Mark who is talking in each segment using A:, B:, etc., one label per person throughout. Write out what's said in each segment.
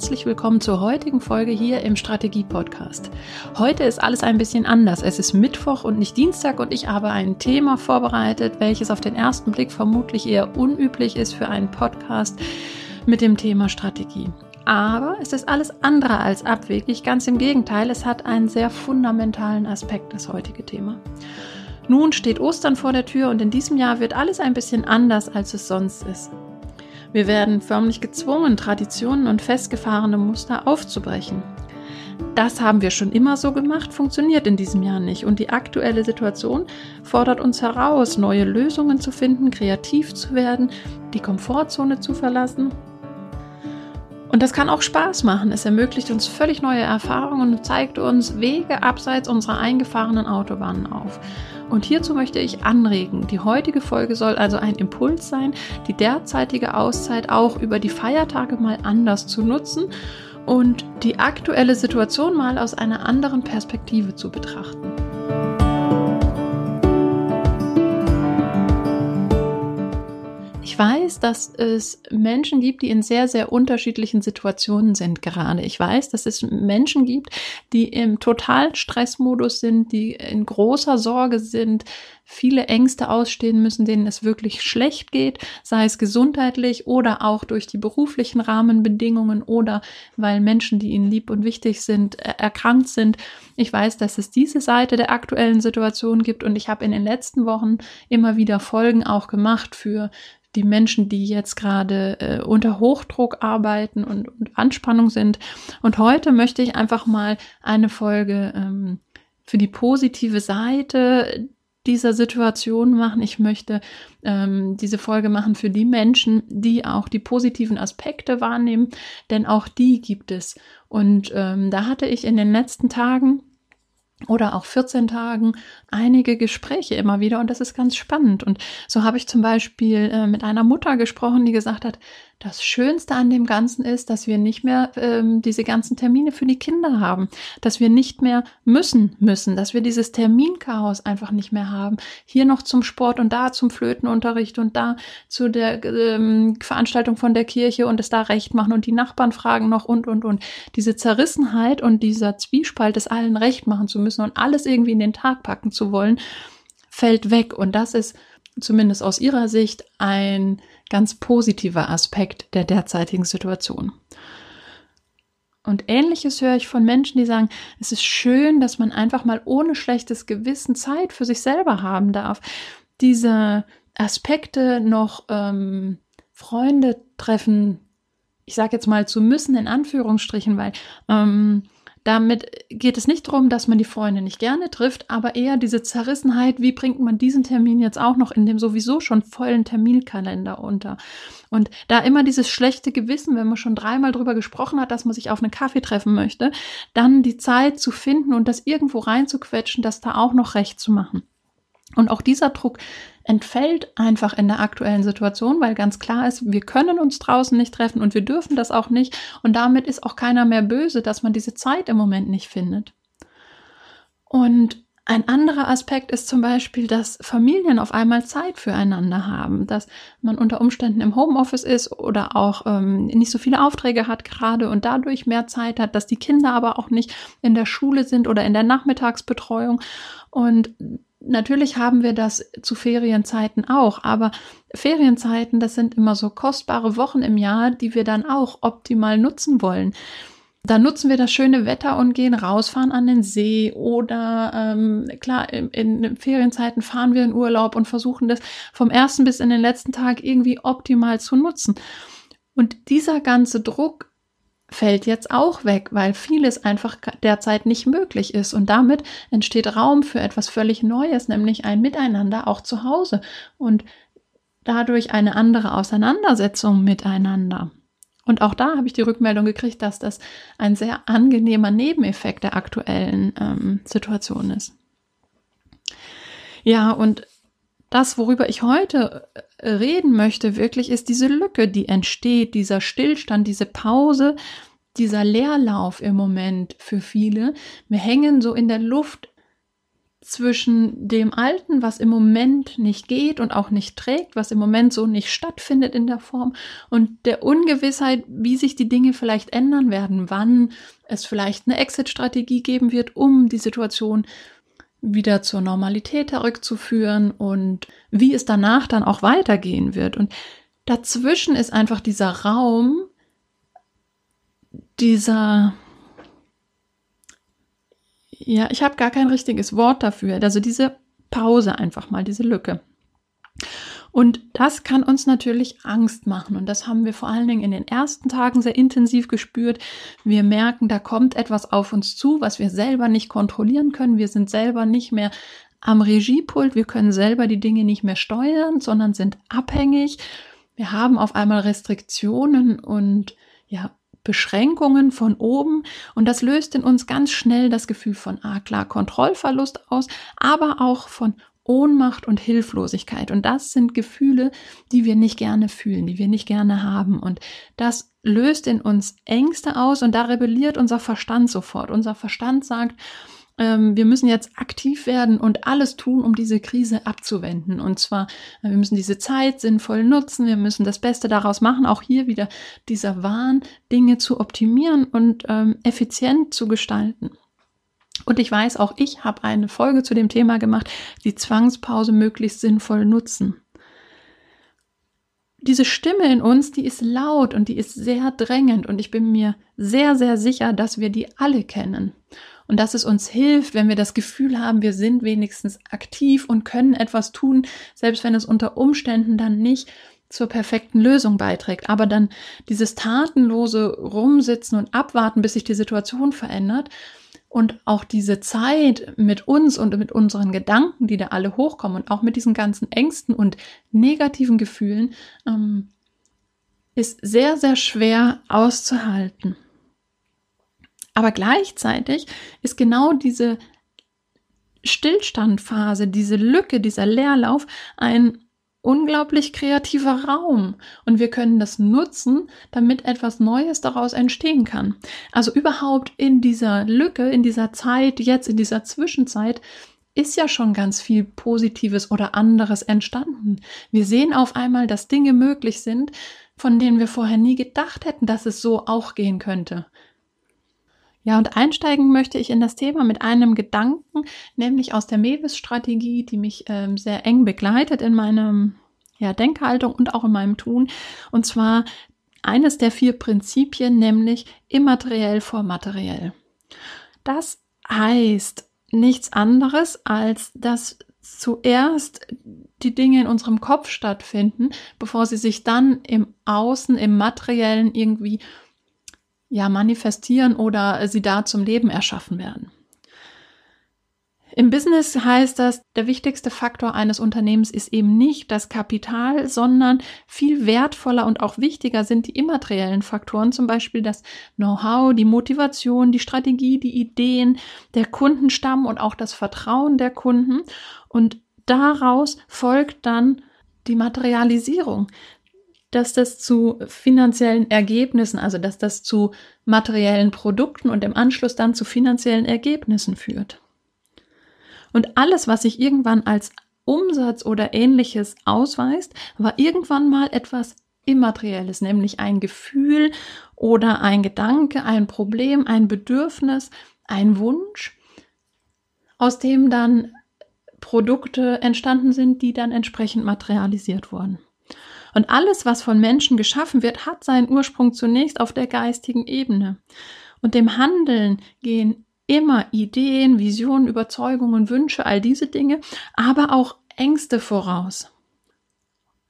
A: herzlich willkommen zur heutigen Folge hier im Strategie Podcast. Heute ist alles ein bisschen anders. Es ist Mittwoch und nicht Dienstag und ich habe ein Thema vorbereitet, welches auf den ersten Blick vermutlich eher unüblich ist für einen Podcast mit dem Thema Strategie. Aber es ist alles andere als abwegig, ganz im Gegenteil, es hat einen sehr fundamentalen Aspekt, das heutige Thema. Nun steht Ostern vor der Tür und in diesem Jahr wird alles ein bisschen anders, als es sonst ist. Wir werden förmlich gezwungen, Traditionen und festgefahrene Muster aufzubrechen. Das haben wir schon immer so gemacht, funktioniert in diesem Jahr nicht. Und die aktuelle Situation fordert uns heraus, neue Lösungen zu finden, kreativ zu werden, die Komfortzone zu verlassen. Und das kann auch Spaß machen. Es ermöglicht uns völlig neue Erfahrungen und zeigt uns Wege abseits unserer eingefahrenen Autobahnen auf. Und hierzu möchte ich anregen. Die heutige Folge soll also ein Impuls sein, die derzeitige Auszeit auch über die Feiertage mal anders zu nutzen und die aktuelle Situation mal aus einer anderen Perspektive zu betrachten. Ich weiß, dass es Menschen gibt, die in sehr, sehr unterschiedlichen Situationen sind gerade. Ich weiß, dass es Menschen gibt, die im totalen Stressmodus sind, die in großer Sorge sind, viele Ängste ausstehen müssen, denen es wirklich schlecht geht, sei es gesundheitlich oder auch durch die beruflichen Rahmenbedingungen oder weil Menschen, die ihnen lieb und wichtig sind, erkrankt sind. Ich weiß, dass es diese Seite der aktuellen Situation gibt und ich habe in den letzten Wochen immer wieder Folgen auch gemacht für die Menschen, die jetzt gerade äh, unter Hochdruck arbeiten und, und, Anspannung sind. Und heute möchte ich einfach mal eine Folge ähm, für die positive Seite dieser Situation machen. Ich möchte ähm, diese Folge machen für die Menschen, die auch die positiven Aspekte wahrnehmen, denn auch die gibt es. Und ähm, da hatte ich in den letzten Tagen oder auch 14 Tagen einige Gespräche immer wieder und das ist ganz spannend. Und so habe ich zum Beispiel äh, mit einer Mutter gesprochen, die gesagt hat, das Schönste an dem Ganzen ist, dass wir nicht mehr ähm, diese ganzen Termine für die Kinder haben, dass wir nicht mehr müssen müssen, dass wir dieses Terminchaos einfach nicht mehr haben. Hier noch zum Sport und da zum Flötenunterricht und da zu der ähm, Veranstaltung von der Kirche und es da recht machen und die Nachbarn fragen noch und und und. Diese Zerrissenheit und dieser Zwiespalt, es allen recht machen zu müssen und alles irgendwie in den Tag packen zu wollen, fällt weg und das ist zumindest aus ihrer Sicht ein ganz positiver Aspekt der derzeitigen Situation. Und ähnliches höre ich von Menschen, die sagen, es ist schön, dass man einfach mal ohne schlechtes Gewissen Zeit für sich selber haben darf. Diese Aspekte noch ähm, Freunde treffen, ich sage jetzt mal zu müssen in Anführungsstrichen, weil ähm, damit geht es nicht darum, dass man die Freunde nicht gerne trifft, aber eher diese Zerrissenheit, wie bringt man diesen Termin jetzt auch noch in dem sowieso schon vollen Terminkalender unter. Und da immer dieses schlechte Gewissen, wenn man schon dreimal drüber gesprochen hat, dass man sich auf einen Kaffee treffen möchte, dann die Zeit zu finden und das irgendwo reinzuquetschen, das da auch noch recht zu machen. Und auch dieser Druck entfällt einfach in der aktuellen Situation, weil ganz klar ist, wir können uns draußen nicht treffen und wir dürfen das auch nicht. Und damit ist auch keiner mehr böse, dass man diese Zeit im Moment nicht findet. Und ein anderer Aspekt ist zum Beispiel, dass Familien auf einmal Zeit füreinander haben, dass man unter Umständen im Homeoffice ist oder auch ähm, nicht so viele Aufträge hat gerade und dadurch mehr Zeit hat, dass die Kinder aber auch nicht in der Schule sind oder in der Nachmittagsbetreuung. Und Natürlich haben wir das zu Ferienzeiten auch, aber Ferienzeiten, das sind immer so kostbare Wochen im Jahr, die wir dann auch optimal nutzen wollen. Da nutzen wir das schöne Wetter und gehen rausfahren an den See oder ähm, klar, in, in Ferienzeiten fahren wir in Urlaub und versuchen das vom ersten bis in den letzten Tag irgendwie optimal zu nutzen. Und dieser ganze Druck fällt jetzt auch weg, weil vieles einfach derzeit nicht möglich ist. Und damit entsteht Raum für etwas völlig Neues, nämlich ein Miteinander auch zu Hause und dadurch eine andere Auseinandersetzung miteinander. Und auch da habe ich die Rückmeldung gekriegt, dass das ein sehr angenehmer Nebeneffekt der aktuellen ähm, Situation ist. Ja, und das, worüber ich heute reden möchte, wirklich ist diese Lücke, die entsteht, dieser Stillstand, diese Pause, dieser Leerlauf im Moment für viele. Wir hängen so in der Luft zwischen dem Alten, was im Moment nicht geht und auch nicht trägt, was im Moment so nicht stattfindet in der Form und der Ungewissheit, wie sich die Dinge vielleicht ändern werden, wann es vielleicht eine Exit-Strategie geben wird, um die Situation wieder zur Normalität zurückzuführen und wie es danach dann auch weitergehen wird. Und dazwischen ist einfach dieser Raum, dieser ja, ich habe gar kein richtiges Wort dafür. Also diese Pause einfach mal, diese Lücke. Und das kann uns natürlich Angst machen. Und das haben wir vor allen Dingen in den ersten Tagen sehr intensiv gespürt. Wir merken, da kommt etwas auf uns zu, was wir selber nicht kontrollieren können. Wir sind selber nicht mehr am Regiepult. Wir können selber die Dinge nicht mehr steuern, sondern sind abhängig. Wir haben auf einmal Restriktionen und ja, Beschränkungen von oben und das löst in uns ganz schnell das Gefühl von, ah klar, Kontrollverlust aus, aber auch von Ohnmacht und Hilflosigkeit. Und das sind Gefühle, die wir nicht gerne fühlen, die wir nicht gerne haben. Und das löst in uns Ängste aus und da rebelliert unser Verstand sofort. Unser Verstand sagt, ähm, wir müssen jetzt aktiv werden und alles tun, um diese Krise abzuwenden. Und zwar, äh, wir müssen diese Zeit sinnvoll nutzen, wir müssen das Beste daraus machen, auch hier wieder dieser Wahn, Dinge zu optimieren und ähm, effizient zu gestalten. Und ich weiß, auch ich habe eine Folge zu dem Thema gemacht, die Zwangspause möglichst sinnvoll nutzen. Diese Stimme in uns, die ist laut und die ist sehr drängend und ich bin mir sehr, sehr sicher, dass wir die alle kennen und dass es uns hilft, wenn wir das Gefühl haben, wir sind wenigstens aktiv und können etwas tun, selbst wenn es unter Umständen dann nicht zur perfekten Lösung beiträgt. Aber dann dieses tatenlose Rumsitzen und Abwarten, bis sich die Situation verändert und auch diese Zeit mit uns und mit unseren Gedanken, die da alle hochkommen und auch mit diesen ganzen Ängsten und negativen Gefühlen, ähm, ist sehr, sehr schwer auszuhalten. Aber gleichzeitig ist genau diese Stillstandphase, diese Lücke, dieser Leerlauf ein unglaublich kreativer Raum und wir können das nutzen, damit etwas Neues daraus entstehen kann. Also überhaupt in dieser Lücke, in dieser Zeit, jetzt in dieser Zwischenzeit, ist ja schon ganz viel Positives oder anderes entstanden. Wir sehen auf einmal, dass Dinge möglich sind, von denen wir vorher nie gedacht hätten, dass es so auch gehen könnte. Ja, und einsteigen möchte ich in das Thema mit einem Gedanken, nämlich aus der Mewis-Strategie, die mich ähm, sehr eng begleitet in meinem ja, Denkhaltung und auch in meinem Tun. Und zwar eines der vier Prinzipien, nämlich immateriell vor materiell. Das heißt nichts anderes, als dass zuerst die Dinge in unserem Kopf stattfinden, bevor sie sich dann im Außen, im Materiellen irgendwie ja manifestieren oder sie da zum Leben erschaffen werden. Im Business heißt das, der wichtigste Faktor eines Unternehmens ist eben nicht das Kapital, sondern viel wertvoller und auch wichtiger sind die immateriellen Faktoren, zum Beispiel das Know-how, die Motivation, die Strategie, die Ideen, der Kundenstamm und auch das Vertrauen der Kunden. Und daraus folgt dann die Materialisierung dass das zu finanziellen Ergebnissen, also dass das zu materiellen Produkten und im Anschluss dann zu finanziellen Ergebnissen führt. Und alles, was sich irgendwann als Umsatz oder ähnliches ausweist, war irgendwann mal etwas Immaterielles, nämlich ein Gefühl oder ein Gedanke, ein Problem, ein Bedürfnis, ein Wunsch, aus dem dann Produkte entstanden sind, die dann entsprechend materialisiert wurden. Und alles, was von Menschen geschaffen wird, hat seinen Ursprung zunächst auf der geistigen Ebene. Und dem Handeln gehen immer Ideen, Visionen, Überzeugungen, Wünsche, all diese Dinge, aber auch Ängste voraus.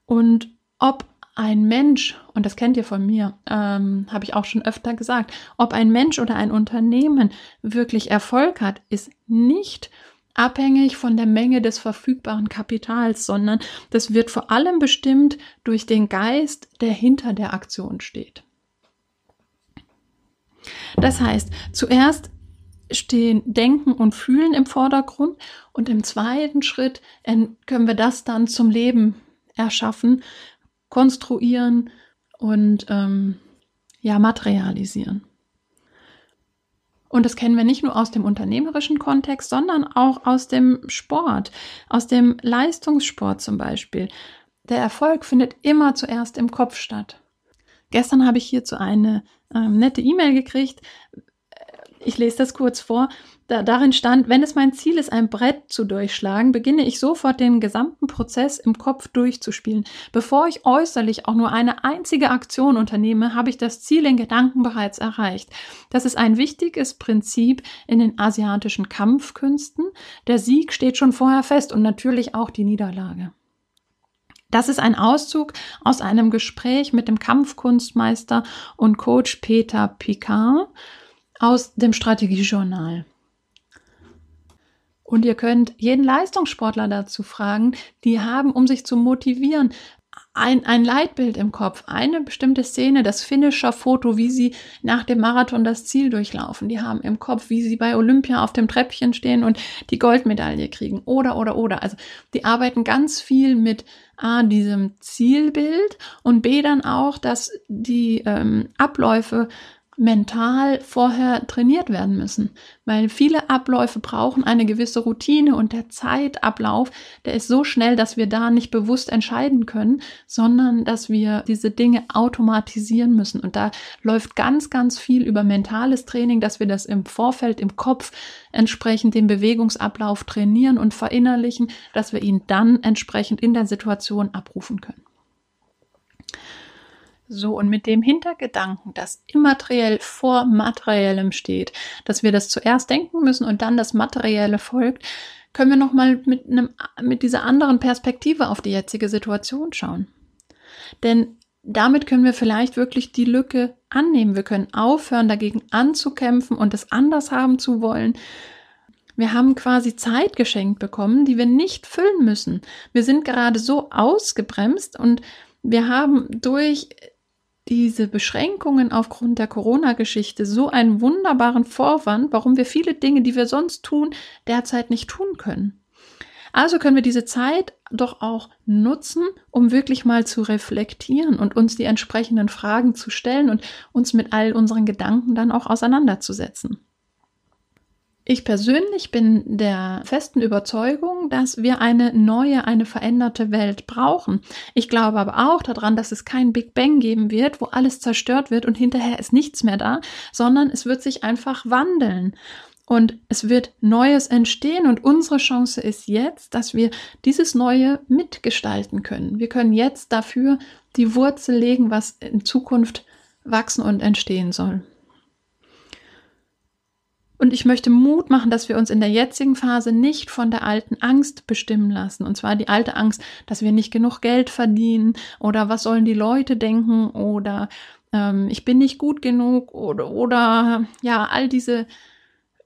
A: Und ob ein Mensch, und das kennt ihr von mir, ähm, habe ich auch schon öfter gesagt, ob ein Mensch oder ein Unternehmen wirklich Erfolg hat, ist nicht abhängig von der Menge des verfügbaren Kapitals, sondern das wird vor allem bestimmt durch den Geist, der hinter der Aktion steht. Das heißt, zuerst stehen Denken und Fühlen im Vordergrund und im zweiten Schritt können wir das dann zum Leben erschaffen, konstruieren und ähm, ja materialisieren. Und das kennen wir nicht nur aus dem unternehmerischen Kontext, sondern auch aus dem Sport, aus dem Leistungssport zum Beispiel. Der Erfolg findet immer zuerst im Kopf statt. Gestern habe ich hierzu eine ähm, nette E-Mail gekriegt. Ich lese das kurz vor. Da, darin stand, wenn es mein Ziel ist, ein Brett zu durchschlagen, beginne ich sofort den gesamten Prozess im Kopf durchzuspielen. Bevor ich äußerlich auch nur eine einzige Aktion unternehme, habe ich das Ziel in Gedanken bereits erreicht. Das ist ein wichtiges Prinzip in den asiatischen Kampfkünsten. Der Sieg steht schon vorher fest und natürlich auch die Niederlage. Das ist ein Auszug aus einem Gespräch mit dem Kampfkunstmeister und Coach Peter Picard aus dem Strategiejournal. Und ihr könnt jeden Leistungssportler dazu fragen, die haben, um sich zu motivieren, ein, ein Leitbild im Kopf, eine bestimmte Szene, das Finisher-Foto, wie sie nach dem Marathon das Ziel durchlaufen. Die haben im Kopf, wie sie bei Olympia auf dem Treppchen stehen und die Goldmedaille kriegen. Oder, oder, oder. Also die arbeiten ganz viel mit A, diesem Zielbild und B, dann auch, dass die ähm, Abläufe mental vorher trainiert werden müssen, weil viele Abläufe brauchen eine gewisse Routine und der Zeitablauf, der ist so schnell, dass wir da nicht bewusst entscheiden können, sondern dass wir diese Dinge automatisieren müssen. Und da läuft ganz, ganz viel über mentales Training, dass wir das im Vorfeld im Kopf entsprechend den Bewegungsablauf trainieren und verinnerlichen, dass wir ihn dann entsprechend in der Situation abrufen können. So, und mit dem Hintergedanken, dass immateriell vor materiellem steht, dass wir das zuerst denken müssen und dann das Materielle folgt, können wir nochmal mit, mit dieser anderen Perspektive auf die jetzige Situation schauen. Denn damit können wir vielleicht wirklich die Lücke annehmen. Wir können aufhören, dagegen anzukämpfen und es anders haben zu wollen. Wir haben quasi Zeit geschenkt bekommen, die wir nicht füllen müssen. Wir sind gerade so ausgebremst und wir haben durch diese Beschränkungen aufgrund der Corona-Geschichte so einen wunderbaren Vorwand, warum wir viele Dinge, die wir sonst tun, derzeit nicht tun können. Also können wir diese Zeit doch auch nutzen, um wirklich mal zu reflektieren und uns die entsprechenden Fragen zu stellen und uns mit all unseren Gedanken dann auch auseinanderzusetzen. Ich persönlich bin der festen Überzeugung, dass wir eine neue, eine veränderte Welt brauchen. Ich glaube aber auch daran, dass es kein Big Bang geben wird, wo alles zerstört wird und hinterher ist nichts mehr da, sondern es wird sich einfach wandeln. Und es wird Neues entstehen und unsere Chance ist jetzt, dass wir dieses Neue mitgestalten können. Wir können jetzt dafür die Wurzel legen, was in Zukunft wachsen und entstehen soll. Und ich möchte Mut machen, dass wir uns in der jetzigen Phase nicht von der alten Angst bestimmen lassen. Und zwar die alte Angst, dass wir nicht genug Geld verdienen oder was sollen die Leute denken oder ähm, ich bin nicht gut genug oder, oder ja, all diese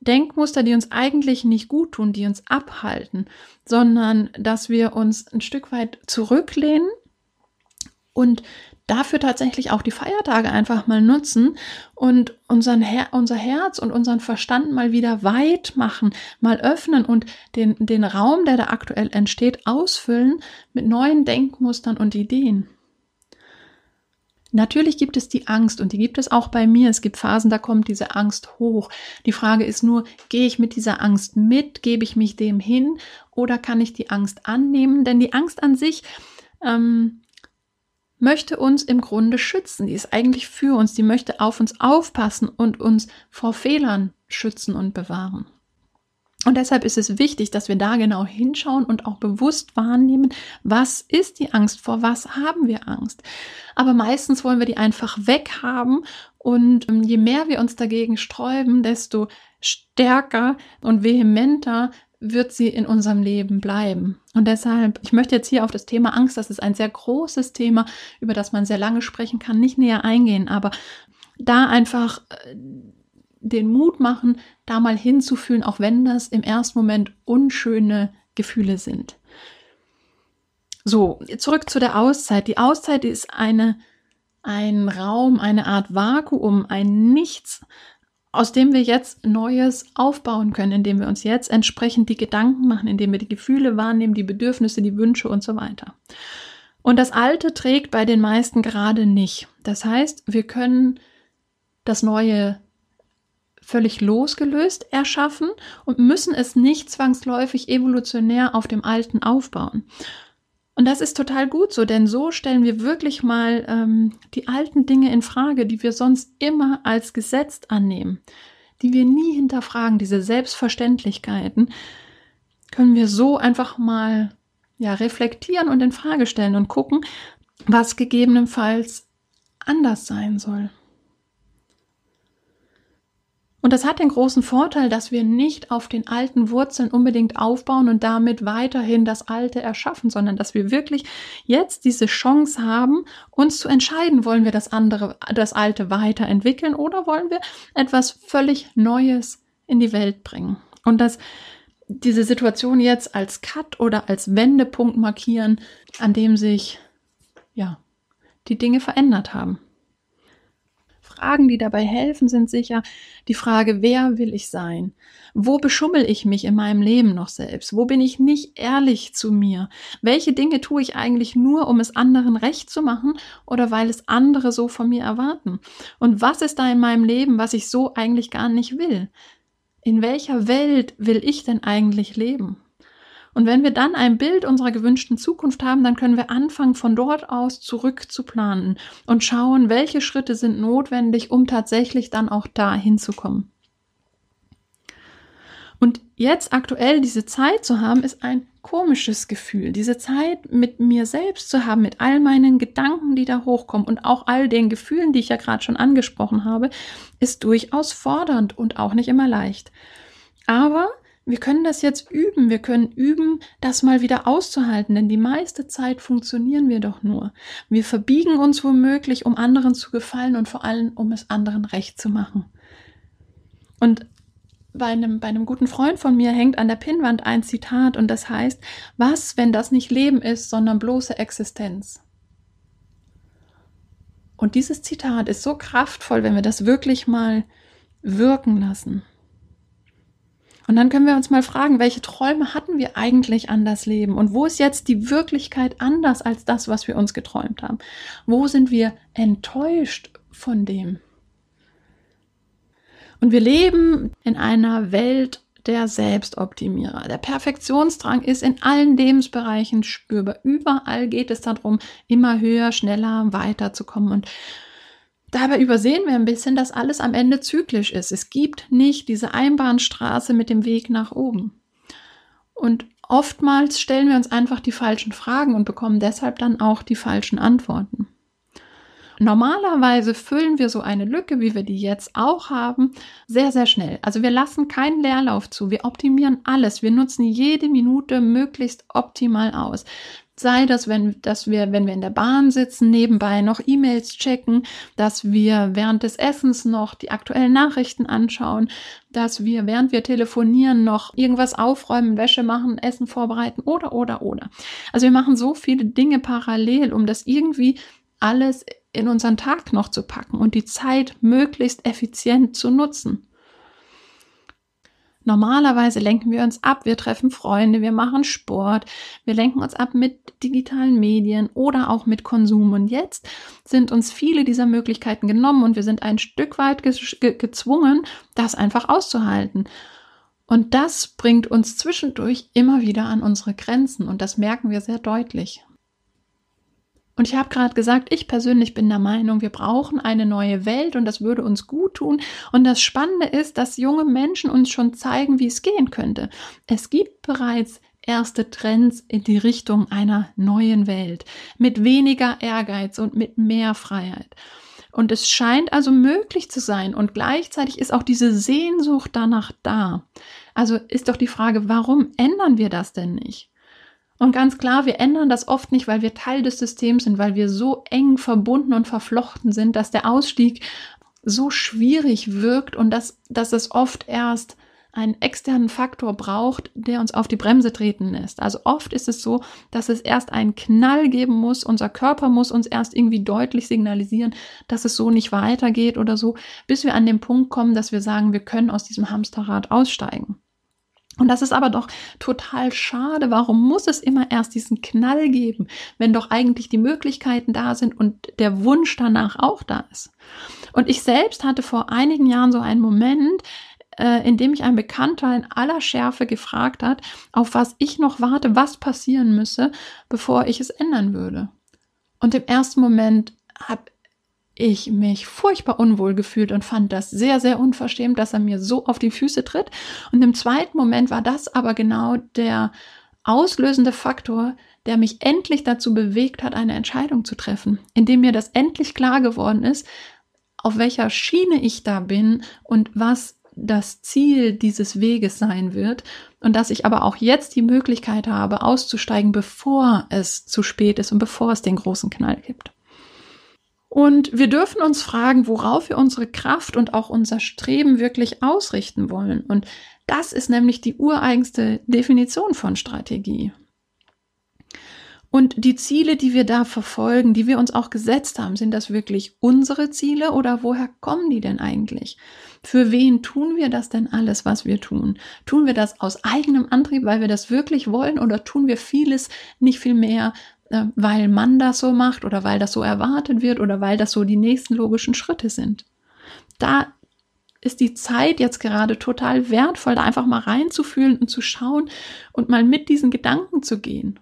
A: Denkmuster, die uns eigentlich nicht gut tun, die uns abhalten, sondern dass wir uns ein Stück weit zurücklehnen und dafür tatsächlich auch die Feiertage einfach mal nutzen und unseren Her unser Herz und unseren Verstand mal wieder weit machen, mal öffnen und den, den Raum, der da aktuell entsteht, ausfüllen mit neuen Denkmustern und Ideen. Natürlich gibt es die Angst und die gibt es auch bei mir. Es gibt Phasen, da kommt diese Angst hoch. Die Frage ist nur, gehe ich mit dieser Angst mit, gebe ich mich dem hin oder kann ich die Angst annehmen? Denn die Angst an sich ähm, möchte uns im Grunde schützen. Die ist eigentlich für uns. Die möchte auf uns aufpassen und uns vor Fehlern schützen und bewahren. Und deshalb ist es wichtig, dass wir da genau hinschauen und auch bewusst wahrnehmen, was ist die Angst, vor was haben wir Angst. Aber meistens wollen wir die einfach weghaben und ähm, je mehr wir uns dagegen sträuben, desto stärker und vehementer wird sie in unserem Leben bleiben. Und deshalb, ich möchte jetzt hier auf das Thema Angst, das ist ein sehr großes Thema, über das man sehr lange sprechen kann, nicht näher eingehen, aber da einfach äh, den Mut machen, da mal hinzufühlen, auch wenn das im ersten Moment unschöne Gefühle sind. So, zurück zu der Auszeit. Die Auszeit ist eine, ein Raum, eine Art Vakuum, ein Nichts, aus dem wir jetzt Neues aufbauen können, indem wir uns jetzt entsprechend die Gedanken machen, indem wir die Gefühle wahrnehmen, die Bedürfnisse, die Wünsche und so weiter. Und das Alte trägt bei den meisten gerade nicht. Das heißt, wir können das Neue völlig losgelöst erschaffen und müssen es nicht zwangsläufig evolutionär auf dem Alten aufbauen. Und das ist total gut so, denn so stellen wir wirklich mal ähm, die alten Dinge in Frage, die wir sonst immer als gesetzt annehmen, die wir nie hinterfragen, diese Selbstverständlichkeiten, können wir so einfach mal ja reflektieren und in Frage stellen und gucken, was gegebenenfalls anders sein soll. Und das hat den großen Vorteil, dass wir nicht auf den alten Wurzeln unbedingt aufbauen und damit weiterhin das Alte erschaffen, sondern dass wir wirklich jetzt diese Chance haben, uns zu entscheiden, wollen wir das andere, das Alte weiterentwickeln oder wollen wir etwas völlig Neues in die Welt bringen. Und dass diese Situation jetzt als Cut oder als Wendepunkt markieren, an dem sich, ja, die Dinge verändert haben. Fragen, die dabei helfen, sind sicher die Frage, wer will ich sein? Wo beschummel ich mich in meinem Leben noch selbst? Wo bin ich nicht ehrlich zu mir? Welche Dinge tue ich eigentlich nur, um es anderen recht zu machen oder weil es andere so von mir erwarten? Und was ist da in meinem Leben, was ich so eigentlich gar nicht will? In welcher Welt will ich denn eigentlich leben? Und wenn wir dann ein Bild unserer gewünschten Zukunft haben, dann können wir anfangen, von dort aus zurück zu planen und schauen, welche Schritte sind notwendig, um tatsächlich dann auch da hinzukommen. Und jetzt aktuell diese Zeit zu haben, ist ein komisches Gefühl. Diese Zeit mit mir selbst zu haben, mit all meinen Gedanken, die da hochkommen und auch all den Gefühlen, die ich ja gerade schon angesprochen habe, ist durchaus fordernd und auch nicht immer leicht. Aber wir können das jetzt üben. Wir können üben, das mal wieder auszuhalten, denn die meiste Zeit funktionieren wir doch nur. Wir verbiegen uns womöglich, um anderen zu gefallen und vor allem, um es anderen recht zu machen. Und bei einem, bei einem guten Freund von mir hängt an der Pinnwand ein Zitat und das heißt, was, wenn das nicht Leben ist, sondern bloße Existenz? Und dieses Zitat ist so kraftvoll, wenn wir das wirklich mal wirken lassen. Und dann können wir uns mal fragen, welche Träume hatten wir eigentlich an das Leben? Und wo ist jetzt die Wirklichkeit anders als das, was wir uns geträumt haben? Wo sind wir enttäuscht von dem? Und wir leben in einer Welt der Selbstoptimierer. Der Perfektionsdrang ist in allen Lebensbereichen spürbar. Überall geht es darum, immer höher, schneller weiterzukommen. Und Dabei übersehen wir ein bisschen, dass alles am Ende zyklisch ist. Es gibt nicht diese Einbahnstraße mit dem Weg nach oben. Und oftmals stellen wir uns einfach die falschen Fragen und bekommen deshalb dann auch die falschen Antworten. Normalerweise füllen wir so eine Lücke, wie wir die jetzt auch haben, sehr, sehr schnell. Also wir lassen keinen Leerlauf zu. Wir optimieren alles. Wir nutzen jede Minute möglichst optimal aus. Sei das, wenn, dass wir, wenn wir in der Bahn sitzen, nebenbei noch E-Mails checken, dass wir während des Essens noch die aktuellen Nachrichten anschauen, dass wir, während wir telefonieren, noch irgendwas aufräumen, Wäsche machen, Essen vorbereiten oder, oder, oder. Also wir machen so viele Dinge parallel, um das irgendwie alles in unseren Tag noch zu packen und die Zeit möglichst effizient zu nutzen. Normalerweise lenken wir uns ab, wir treffen Freunde, wir machen Sport, wir lenken uns ab mit digitalen Medien oder auch mit Konsum. Und jetzt sind uns viele dieser Möglichkeiten genommen und wir sind ein Stück weit ge ge gezwungen, das einfach auszuhalten. Und das bringt uns zwischendurch immer wieder an unsere Grenzen und das merken wir sehr deutlich. Und ich habe gerade gesagt, ich persönlich bin der Meinung, wir brauchen eine neue Welt und das würde uns gut tun. Und das Spannende ist, dass junge Menschen uns schon zeigen, wie es gehen könnte. Es gibt bereits erste Trends in die Richtung einer neuen Welt mit weniger Ehrgeiz und mit mehr Freiheit. Und es scheint also möglich zu sein und gleichzeitig ist auch diese Sehnsucht danach da. Also ist doch die Frage, warum ändern wir das denn nicht? Und ganz klar, wir ändern das oft nicht, weil wir Teil des Systems sind, weil wir so eng verbunden und verflochten sind, dass der Ausstieg so schwierig wirkt und dass, dass es oft erst einen externen Faktor braucht, der uns auf die Bremse treten lässt. Also oft ist es so, dass es erst einen Knall geben muss, unser Körper muss uns erst irgendwie deutlich signalisieren, dass es so nicht weitergeht oder so, bis wir an den Punkt kommen, dass wir sagen, wir können aus diesem Hamsterrad aussteigen. Und das ist aber doch total schade. Warum muss es immer erst diesen Knall geben, wenn doch eigentlich die Möglichkeiten da sind und der Wunsch danach auch da ist? Und ich selbst hatte vor einigen Jahren so einen Moment, äh, in dem mich ein Bekannter in aller Schärfe gefragt hat, auf was ich noch warte, was passieren müsse, bevor ich es ändern würde. Und im ersten Moment habe ich mich furchtbar unwohl gefühlt und fand das sehr, sehr unverschämt, dass er mir so auf die Füße tritt. Und im zweiten Moment war das aber genau der auslösende Faktor, der mich endlich dazu bewegt hat, eine Entscheidung zu treffen, indem mir das endlich klar geworden ist, auf welcher Schiene ich da bin und was das Ziel dieses Weges sein wird und dass ich aber auch jetzt die Möglichkeit habe, auszusteigen, bevor es zu spät ist und bevor es den großen Knall gibt. Und wir dürfen uns fragen, worauf wir unsere Kraft und auch unser Streben wirklich ausrichten wollen. Und das ist nämlich die ureigenste Definition von Strategie. Und die Ziele, die wir da verfolgen, die wir uns auch gesetzt haben, sind das wirklich unsere Ziele oder woher kommen die denn eigentlich? Für wen tun wir das denn alles, was wir tun? Tun wir das aus eigenem Antrieb, weil wir das wirklich wollen oder tun wir vieles nicht viel mehr, äh, weil man das so macht oder weil das so erwartet wird oder weil das so die nächsten logischen Schritte sind. Da ist die Zeit jetzt gerade total wertvoll, da einfach mal reinzufühlen und zu schauen und mal mit diesen Gedanken zu gehen.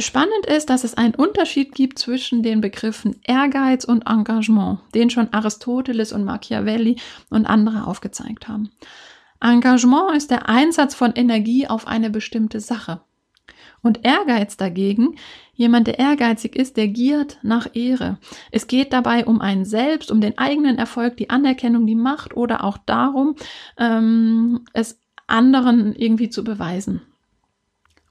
A: Spannend ist, dass es einen Unterschied gibt zwischen den Begriffen Ehrgeiz und Engagement, den schon Aristoteles und Machiavelli und andere aufgezeigt haben. Engagement ist der Einsatz von Energie auf eine bestimmte Sache. Und Ehrgeiz dagegen, jemand, der ehrgeizig ist, der giert nach Ehre. Es geht dabei um einen selbst, um den eigenen Erfolg, die Anerkennung, die Macht oder auch darum, ähm, es anderen irgendwie zu beweisen.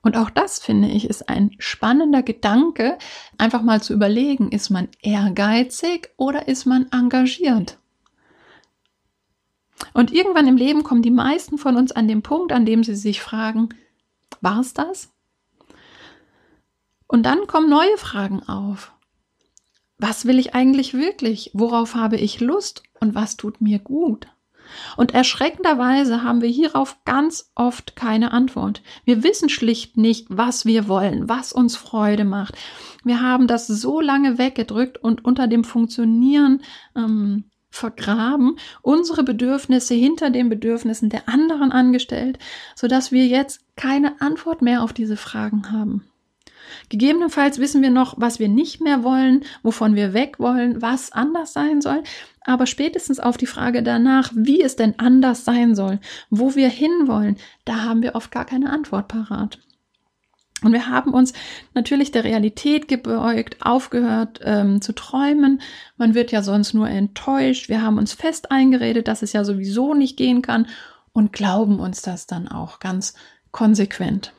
A: Und auch das finde ich ist ein spannender Gedanke, einfach mal zu überlegen, ist man ehrgeizig oder ist man engagiert? Und irgendwann im Leben kommen die meisten von uns an den Punkt, an dem sie sich fragen, war es das? Und dann kommen neue Fragen auf. Was will ich eigentlich wirklich? Worauf habe ich Lust? Und was tut mir gut? Und erschreckenderweise haben wir hierauf ganz oft keine Antwort. Wir wissen schlicht nicht, was wir wollen, was uns Freude macht. Wir haben das so lange weggedrückt und unter dem Funktionieren ähm, vergraben, unsere Bedürfnisse hinter den Bedürfnissen der anderen angestellt, sodass wir jetzt keine Antwort mehr auf diese Fragen haben. Gegebenenfalls wissen wir noch, was wir nicht mehr wollen, wovon wir weg wollen, was anders sein soll. Aber spätestens auf die Frage danach, wie es denn anders sein soll, wo wir hinwollen, da haben wir oft gar keine Antwort parat. Und wir haben uns natürlich der Realität gebeugt, aufgehört ähm, zu träumen. Man wird ja sonst nur enttäuscht. Wir haben uns fest eingeredet, dass es ja sowieso nicht gehen kann und glauben uns das dann auch ganz konsequent.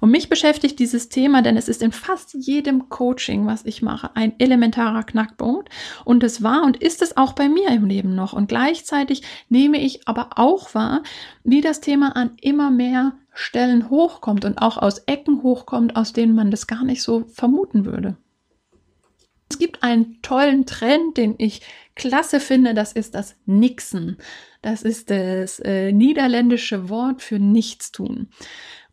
A: Und mich beschäftigt dieses Thema, denn es ist in fast jedem Coaching, was ich mache, ein elementarer Knackpunkt. Und es war und ist es auch bei mir im Leben noch. Und gleichzeitig nehme ich aber auch wahr, wie das Thema an immer mehr Stellen hochkommt und auch aus Ecken hochkommt, aus denen man das gar nicht so vermuten würde. Es gibt einen tollen Trend, den ich klasse finde, das ist das Nixen. Das ist das äh, niederländische Wort für Nichtstun.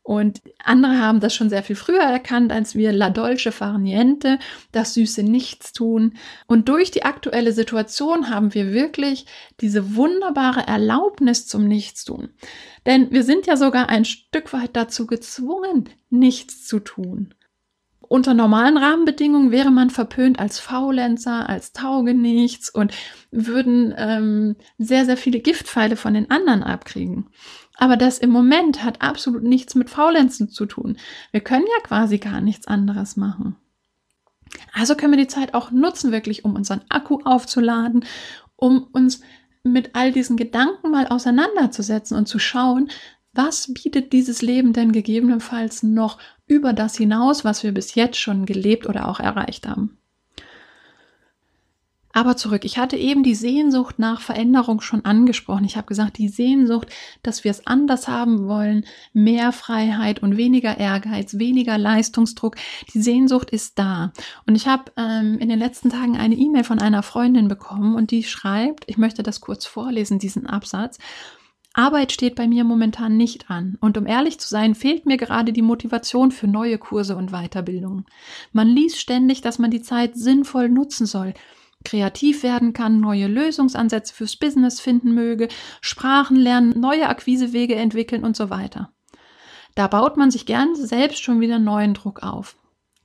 A: Und andere haben das schon sehr viel früher erkannt als wir, La Dolce Farniente, das süße Nichtstun. Und durch die aktuelle Situation haben wir wirklich diese wunderbare Erlaubnis zum Nichtstun. Denn wir sind ja sogar ein Stück weit dazu gezwungen, nichts zu tun. Unter normalen Rahmenbedingungen wäre man verpönt als Faulenzer, als Taugenichts und würden ähm, sehr, sehr viele Giftpfeile von den anderen abkriegen. Aber das im Moment hat absolut nichts mit Faulenzen zu tun. Wir können ja quasi gar nichts anderes machen. Also können wir die Zeit auch nutzen, wirklich, um unseren Akku aufzuladen, um uns mit all diesen Gedanken mal auseinanderzusetzen und zu schauen, was bietet dieses Leben denn gegebenenfalls noch über das hinaus, was wir bis jetzt schon gelebt oder auch erreicht haben. Aber zurück, ich hatte eben die Sehnsucht nach Veränderung schon angesprochen. Ich habe gesagt, die Sehnsucht, dass wir es anders haben wollen, mehr Freiheit und weniger Ehrgeiz, weniger Leistungsdruck. Die Sehnsucht ist da. Und ich habe ähm, in den letzten Tagen eine E-Mail von einer Freundin bekommen und die schreibt, ich möchte das kurz vorlesen, diesen Absatz. Arbeit steht bei mir momentan nicht an. Und um ehrlich zu sein, fehlt mir gerade die Motivation für neue Kurse und Weiterbildungen. Man liest ständig, dass man die Zeit sinnvoll nutzen soll kreativ werden kann, neue Lösungsansätze fürs Business finden möge, Sprachen lernen, neue Akquisewege entwickeln und so weiter. Da baut man sich gern selbst schon wieder neuen Druck auf.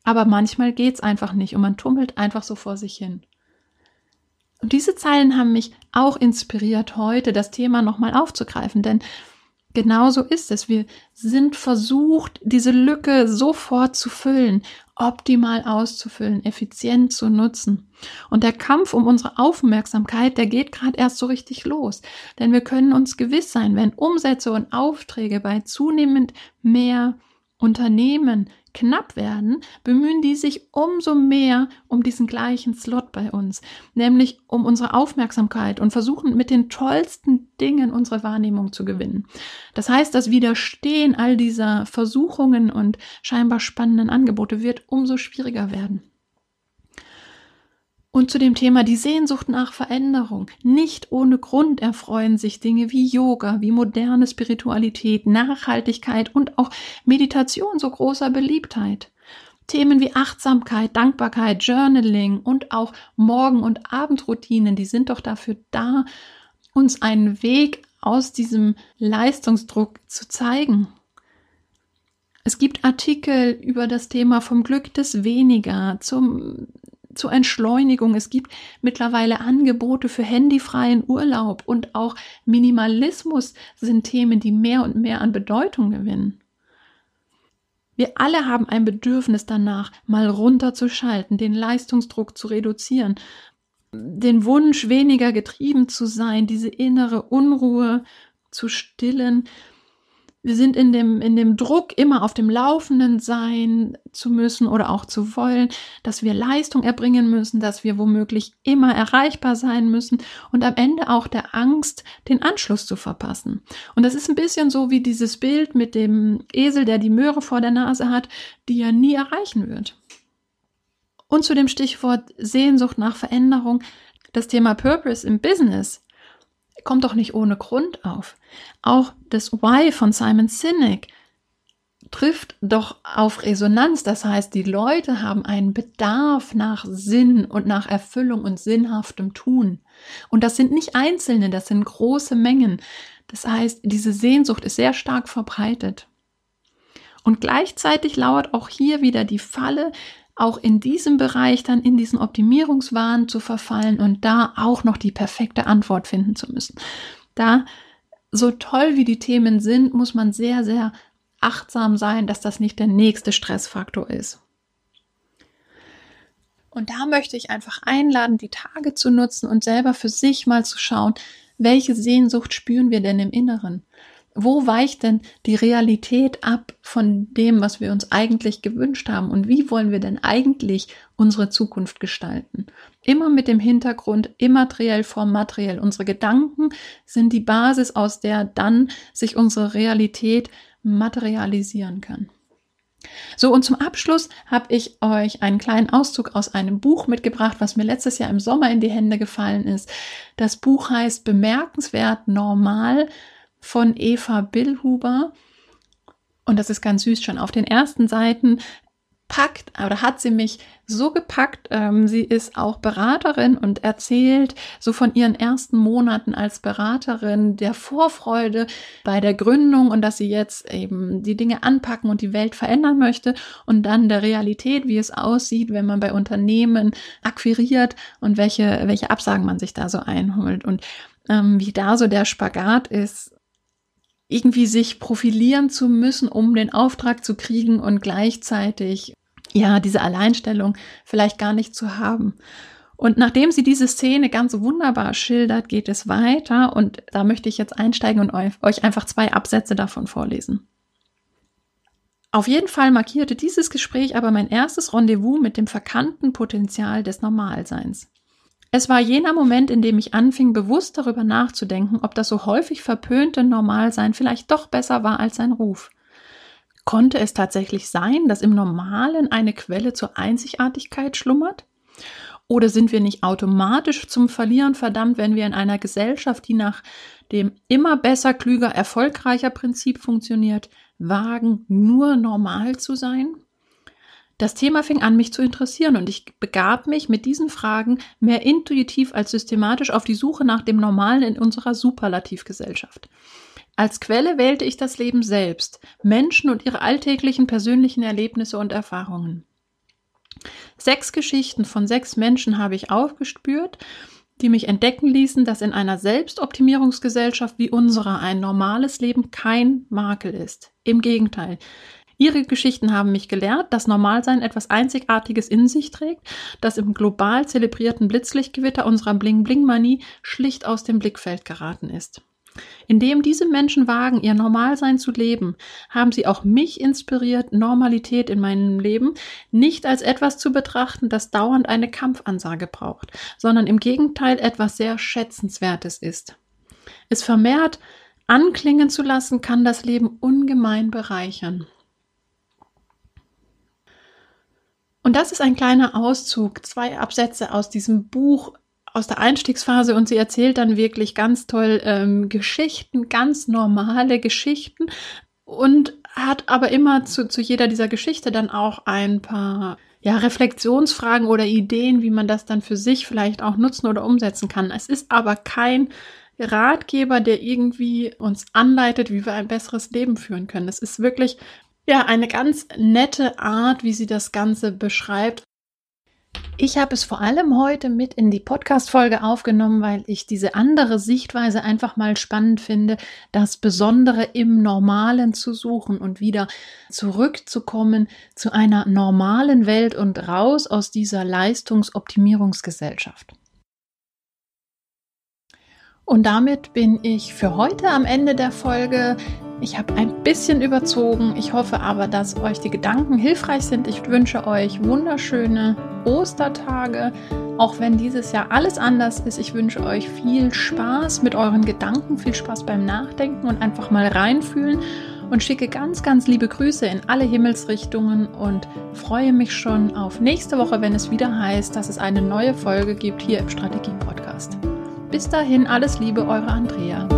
A: Aber manchmal geht's einfach nicht und man tummelt einfach so vor sich hin. Und diese Zeilen haben mich auch inspiriert, heute das Thema nochmal aufzugreifen, denn genau so ist es. Wir sind versucht, diese Lücke sofort zu füllen, optimal auszufüllen, effizient zu nutzen. Und der Kampf um unsere Aufmerksamkeit, der geht gerade erst so richtig los. Denn wir können uns gewiss sein, wenn Umsätze und Aufträge bei zunehmend mehr Unternehmen knapp werden, bemühen die sich umso mehr um diesen gleichen Slot bei uns, nämlich um unsere Aufmerksamkeit und versuchen mit den tollsten Dingen unsere Wahrnehmung zu gewinnen. Das heißt, das Widerstehen all dieser Versuchungen und scheinbar spannenden Angebote wird umso schwieriger werden. Und zu dem Thema die Sehnsucht nach Veränderung. Nicht ohne Grund erfreuen sich Dinge wie Yoga, wie moderne Spiritualität, Nachhaltigkeit und auch Meditation so großer Beliebtheit. Themen wie Achtsamkeit, Dankbarkeit, Journaling und auch Morgen- und Abendroutinen, die sind doch dafür da, uns einen Weg aus diesem Leistungsdruck zu zeigen. Es gibt Artikel über das Thema vom Glück des Weniger, zum zur Entschleunigung. Es gibt mittlerweile Angebote für handyfreien Urlaub und auch Minimalismus sind Themen, die mehr und mehr an Bedeutung gewinnen. Wir alle haben ein Bedürfnis danach, mal runterzuschalten, den Leistungsdruck zu reduzieren, den Wunsch, weniger getrieben zu sein, diese innere Unruhe zu stillen, wir sind in dem, in dem Druck, immer auf dem Laufenden sein zu müssen oder auch zu wollen, dass wir Leistung erbringen müssen, dass wir womöglich immer erreichbar sein müssen und am Ende auch der Angst, den Anschluss zu verpassen. Und das ist ein bisschen so wie dieses Bild mit dem Esel, der die Möhre vor der Nase hat, die er nie erreichen wird. Und zu dem Stichwort Sehnsucht nach Veränderung, das Thema Purpose im Business kommt doch nicht ohne Grund auf. Auch das Why von Simon Sinek trifft doch auf Resonanz. Das heißt, die Leute haben einen Bedarf nach Sinn und nach Erfüllung und sinnhaftem Tun. Und das sind nicht Einzelne, das sind große Mengen. Das heißt, diese Sehnsucht ist sehr stark verbreitet. Und gleichzeitig lauert auch hier wieder die Falle, auch in diesem Bereich dann in diesen Optimierungswahn zu verfallen und da auch noch die perfekte Antwort finden zu müssen. Da, so toll wie die Themen sind, muss man sehr, sehr achtsam sein, dass das nicht der nächste Stressfaktor ist. Und da möchte ich einfach einladen, die Tage zu nutzen und selber für sich mal zu schauen, welche Sehnsucht spüren wir denn im Inneren? Wo weicht denn die Realität ab von dem, was wir uns eigentlich gewünscht haben? Und wie wollen wir denn eigentlich unsere Zukunft gestalten? Immer mit dem Hintergrund immateriell vor materiell. Unsere Gedanken sind die Basis, aus der dann sich unsere Realität materialisieren kann. So, und zum Abschluss habe ich euch einen kleinen Auszug aus einem Buch mitgebracht, was mir letztes Jahr im Sommer in die Hände gefallen ist. Das Buch heißt Bemerkenswert normal von Eva Billhuber. Und das ist ganz süß schon auf den ersten Seiten packt oder hat sie mich so gepackt. Ähm, sie ist auch Beraterin und erzählt so von ihren ersten Monaten als Beraterin der Vorfreude bei der Gründung und dass sie jetzt eben die Dinge anpacken und die Welt verändern möchte und dann der Realität, wie es aussieht, wenn man bei Unternehmen akquiriert und welche, welche Absagen man sich da so einholt und ähm, wie da so der Spagat ist irgendwie sich profilieren zu müssen, um den Auftrag zu kriegen und gleichzeitig ja diese Alleinstellung vielleicht gar nicht zu haben. Und nachdem sie diese Szene ganz wunderbar schildert, geht es weiter und da möchte ich jetzt einsteigen und euch einfach zwei Absätze davon vorlesen. Auf jeden Fall markierte dieses Gespräch aber mein erstes Rendezvous mit dem verkannten Potenzial des Normalseins. Es war jener Moment, in dem ich anfing, bewusst darüber nachzudenken, ob das so häufig verpönte Normalsein vielleicht doch besser war als sein Ruf. Konnte es tatsächlich sein, dass im Normalen eine Quelle zur Einzigartigkeit schlummert? Oder sind wir nicht automatisch zum Verlieren verdammt, wenn wir in einer Gesellschaft, die nach dem immer besser, klüger, erfolgreicher Prinzip funktioniert, wagen, nur normal zu sein? Das Thema fing an, mich zu interessieren und ich begab mich mit diesen Fragen mehr intuitiv als systematisch auf die Suche nach dem Normalen in unserer Superlativgesellschaft. Als Quelle wählte ich das Leben selbst, Menschen und ihre alltäglichen persönlichen Erlebnisse und Erfahrungen. Sechs Geschichten von sechs Menschen habe ich aufgespürt, die mich entdecken ließen, dass in einer Selbstoptimierungsgesellschaft wie unserer ein normales Leben kein Makel ist. Im Gegenteil. Ihre Geschichten haben mich gelehrt, dass Normalsein etwas Einzigartiges in sich trägt, das im global zelebrierten Blitzlichtgewitter unserer Bling-Bling-Manie schlicht aus dem Blickfeld geraten ist. Indem diese Menschen wagen, ihr Normalsein zu leben, haben sie auch mich inspiriert, Normalität in meinem Leben nicht als etwas zu betrachten, das dauernd eine Kampfansage braucht, sondern im Gegenteil etwas sehr Schätzenswertes ist. Es vermehrt anklingen zu lassen, kann das Leben ungemein bereichern. Und das ist ein kleiner Auszug, zwei Absätze aus diesem Buch aus der Einstiegsphase und sie erzählt dann wirklich ganz toll ähm, Geschichten, ganz normale Geschichten und hat aber immer zu, zu jeder dieser Geschichte dann auch ein paar ja, Reflexionsfragen oder Ideen, wie man das dann für sich vielleicht auch nutzen oder umsetzen kann. Es ist aber kein Ratgeber, der irgendwie uns anleitet, wie wir ein besseres Leben führen können. Es ist wirklich ja eine ganz nette Art, wie sie das Ganze beschreibt ich habe es vor allem heute mit in die Podcast-Folge aufgenommen, weil ich diese andere Sichtweise einfach mal spannend finde, das Besondere im Normalen zu suchen und wieder zurückzukommen zu einer normalen Welt und raus aus dieser Leistungsoptimierungsgesellschaft. Und damit bin ich für heute am Ende der Folge. Ich habe ein bisschen überzogen. Ich hoffe aber, dass euch die Gedanken hilfreich sind. Ich wünsche euch wunderschöne Ostertage. Auch wenn dieses Jahr alles anders ist, ich wünsche euch viel Spaß mit euren Gedanken, viel Spaß beim Nachdenken und einfach mal reinfühlen und schicke ganz, ganz liebe Grüße in alle Himmelsrichtungen und freue mich schon auf nächste Woche, wenn es wieder heißt, dass es eine neue Folge gibt hier im Strategie Podcast. Bis dahin alles Liebe, eure Andrea.